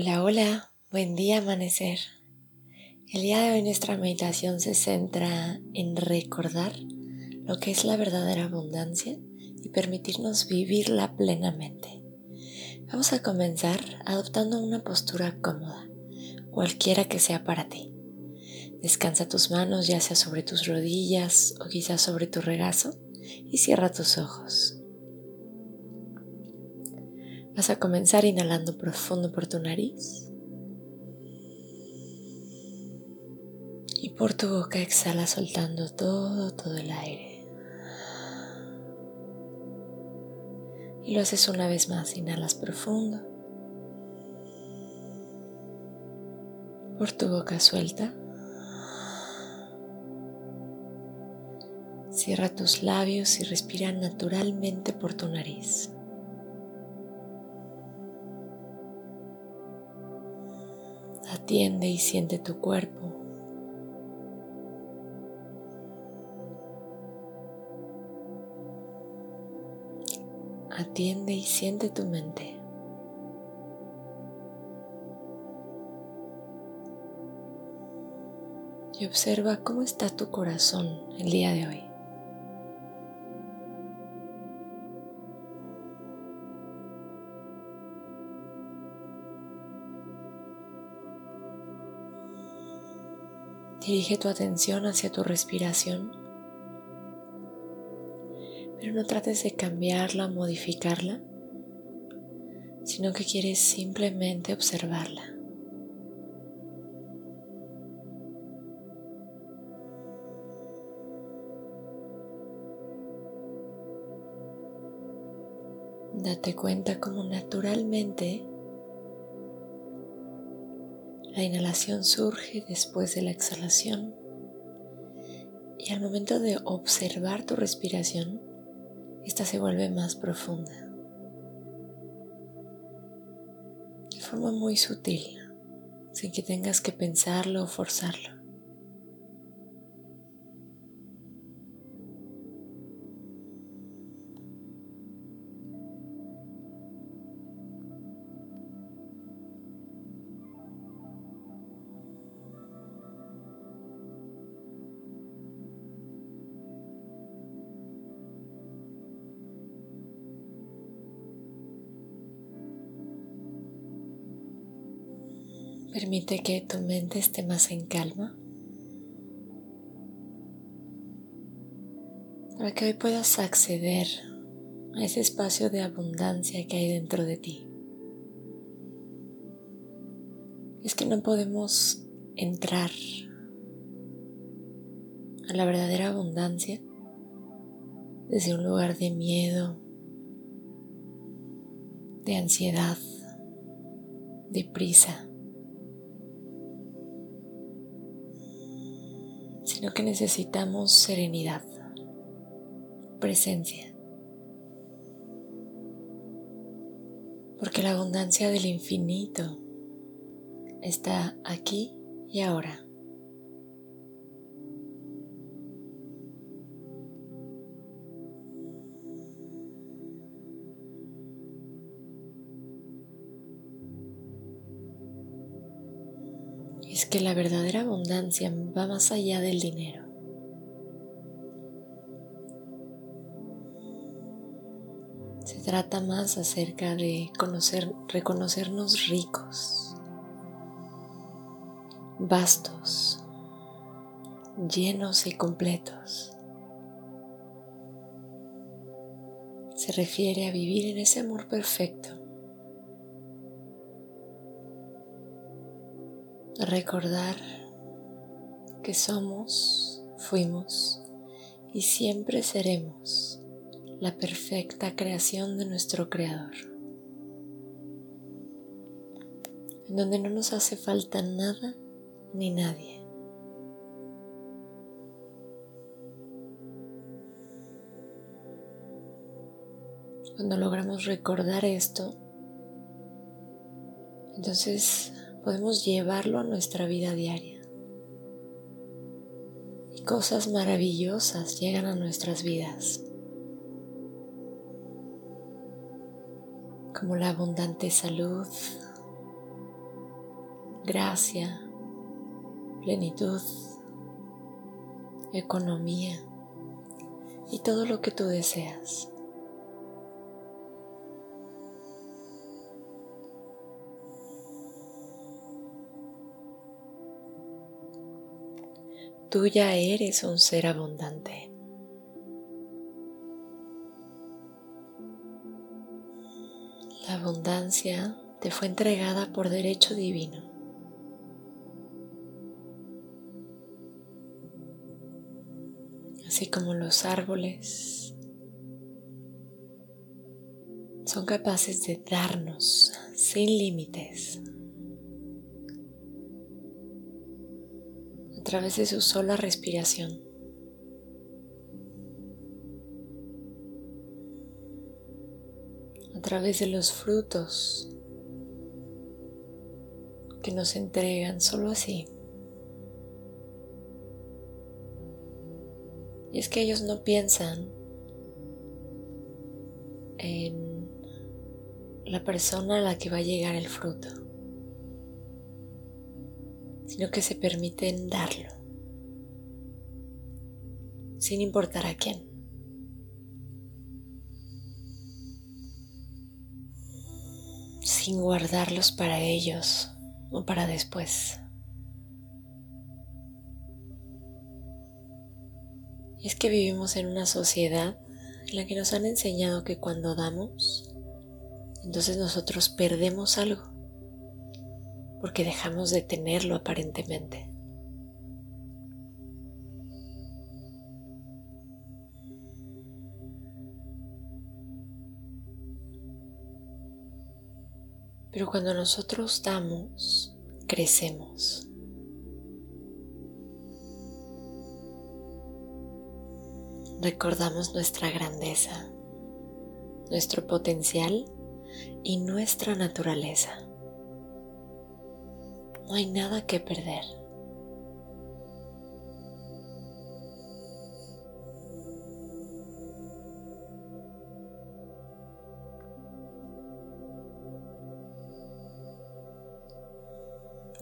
Hola, hola, buen día amanecer. El día de hoy nuestra meditación se centra en recordar lo que es la verdadera abundancia y permitirnos vivirla plenamente. Vamos a comenzar adoptando una postura cómoda, cualquiera que sea para ti. Descansa tus manos ya sea sobre tus rodillas o quizás sobre tu regazo y cierra tus ojos. Vas a comenzar inhalando profundo por tu nariz. Y por tu boca exhala soltando todo, todo el aire. Y lo haces una vez más. Inhalas profundo. Por tu boca suelta. Cierra tus labios y respira naturalmente por tu nariz. Atiende y siente tu cuerpo. Atiende y siente tu mente. Y observa cómo está tu corazón el día de hoy. Dirige tu atención hacia tu respiración, pero no trates de cambiarla, modificarla, sino que quieres simplemente observarla. Date cuenta cómo naturalmente la inhalación surge después de la exhalación y al momento de observar tu respiración, esta se vuelve más profunda. De forma muy sutil, sin que tengas que pensarlo o forzarlo. Permite que tu mente esté más en calma para que hoy puedas acceder a ese espacio de abundancia que hay dentro de ti. Es que no podemos entrar a la verdadera abundancia desde un lugar de miedo, de ansiedad, de prisa. Sino que necesitamos serenidad, presencia. Porque la abundancia del infinito está aquí y ahora. Que la verdadera abundancia va más allá del dinero. Se trata más acerca de conocer, reconocernos ricos, vastos, llenos y completos. Se refiere a vivir en ese amor perfecto recordar que somos, fuimos y siempre seremos la perfecta creación de nuestro Creador. en donde no nos hace falta nada ni nadie. Cuando logramos recordar esto, entonces podemos llevarlo a nuestra vida diaria. Y cosas maravillosas llegan a nuestras vidas. Como la abundante salud, gracia, plenitud, economía y todo lo que tú deseas. Tú ya eres un ser abundante. La abundancia te fue entregada por derecho divino. Así como los árboles son capaces de darnos sin límites través de su sola respiración. A través de los frutos que nos entregan solo así. Y es que ellos no piensan en la persona a la que va a llegar el fruto sino que se permiten darlo, sin importar a quién. sin guardarlos para ellos o para después. Es que vivimos en una sociedad en la que nos han enseñado que cuando damos, entonces nosotros perdemos algo porque dejamos de tenerlo aparentemente. Pero cuando nosotros damos, crecemos. Recordamos nuestra grandeza, nuestro potencial y nuestra naturaleza. No hay nada que perder.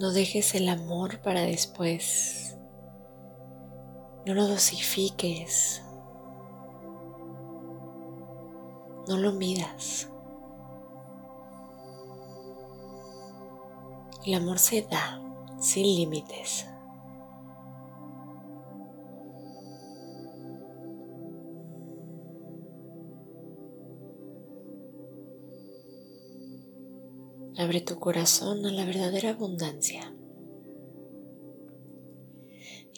No dejes el amor para después. No lo dosifiques. No lo midas. El amor se da sin límites. Abre tu corazón a la verdadera abundancia.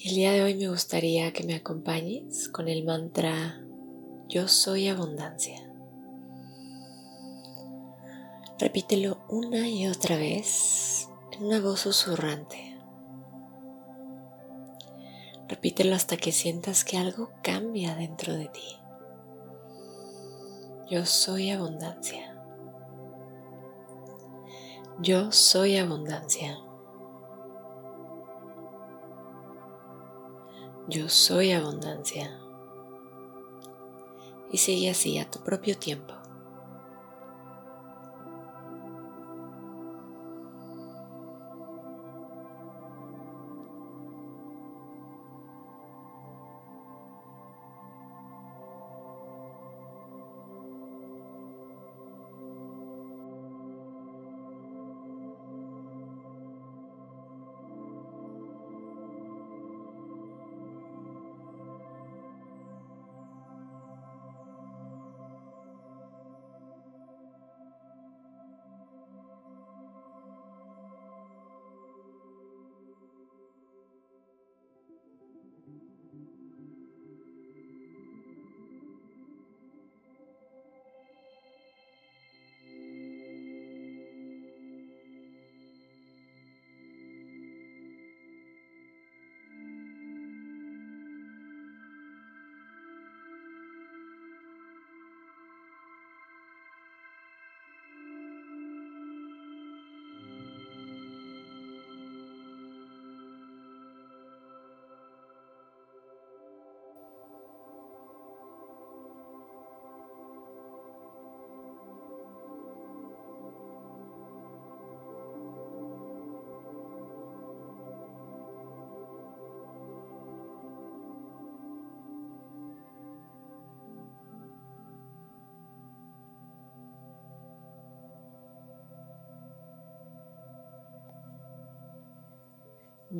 El día de hoy me gustaría que me acompañes con el mantra Yo soy abundancia. Repítelo una y otra vez una voz susurrante. Repítelo hasta que sientas que algo cambia dentro de ti. Yo soy abundancia. Yo soy abundancia. Yo soy abundancia. Y sigue así a tu propio tiempo.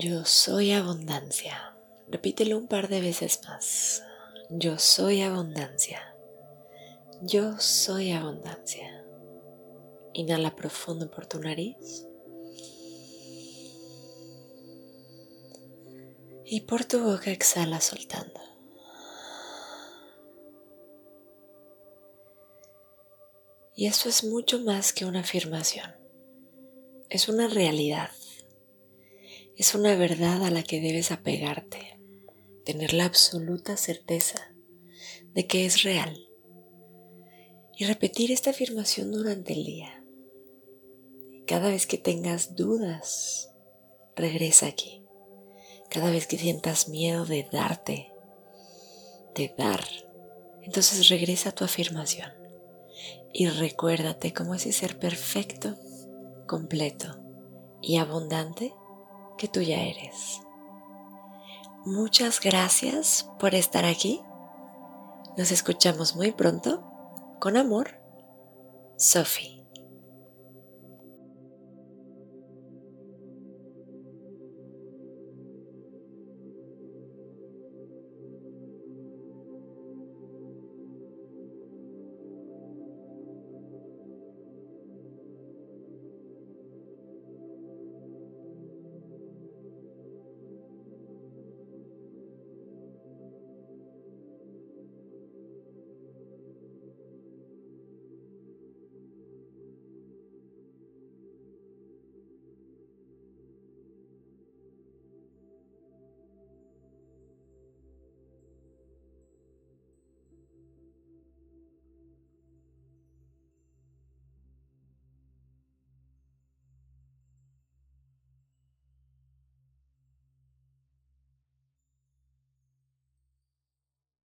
Yo soy abundancia. Repítelo un par de veces más. Yo soy abundancia. Yo soy abundancia. Inhala profundo por tu nariz. Y por tu boca exhala soltando. Y eso es mucho más que una afirmación. Es una realidad. Es una verdad a la que debes apegarte. Tener la absoluta certeza de que es real. Y repetir esta afirmación durante el día. Cada vez que tengas dudas, regresa aquí. Cada vez que sientas miedo de darte, de dar, entonces regresa a tu afirmación y recuérdate como ese ser perfecto, completo y abundante que tú ya eres. Muchas gracias por estar aquí. Nos escuchamos muy pronto. Con amor, Sophie.